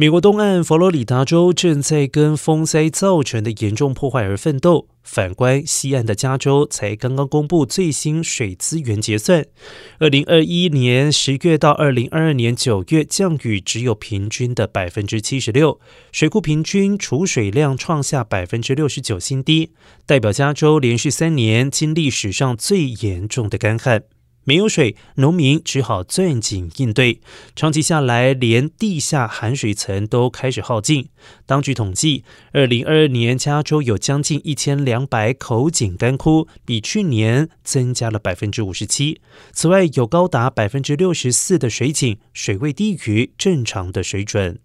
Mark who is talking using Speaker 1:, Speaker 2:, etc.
Speaker 1: 美国东岸佛罗里达州正在跟风灾造成的严重破坏而奋斗。反观西岸的加州，才刚刚公布最新水资源结算。二零二一年十月到二零二二年九月，降雨只有平均的百分之七十六，水库平均储水量创下百分之六十九新低，代表加州连续三年经历史上最严重的干旱。没有水，农民只好钻井应对。长期下来，连地下含水层都开始耗尽。当局统计，二零二二年加州有将近一千两百口井干枯，比去年增加了百分之五十七。此外，有高达百分之六十四的水井水位低于正常的水准。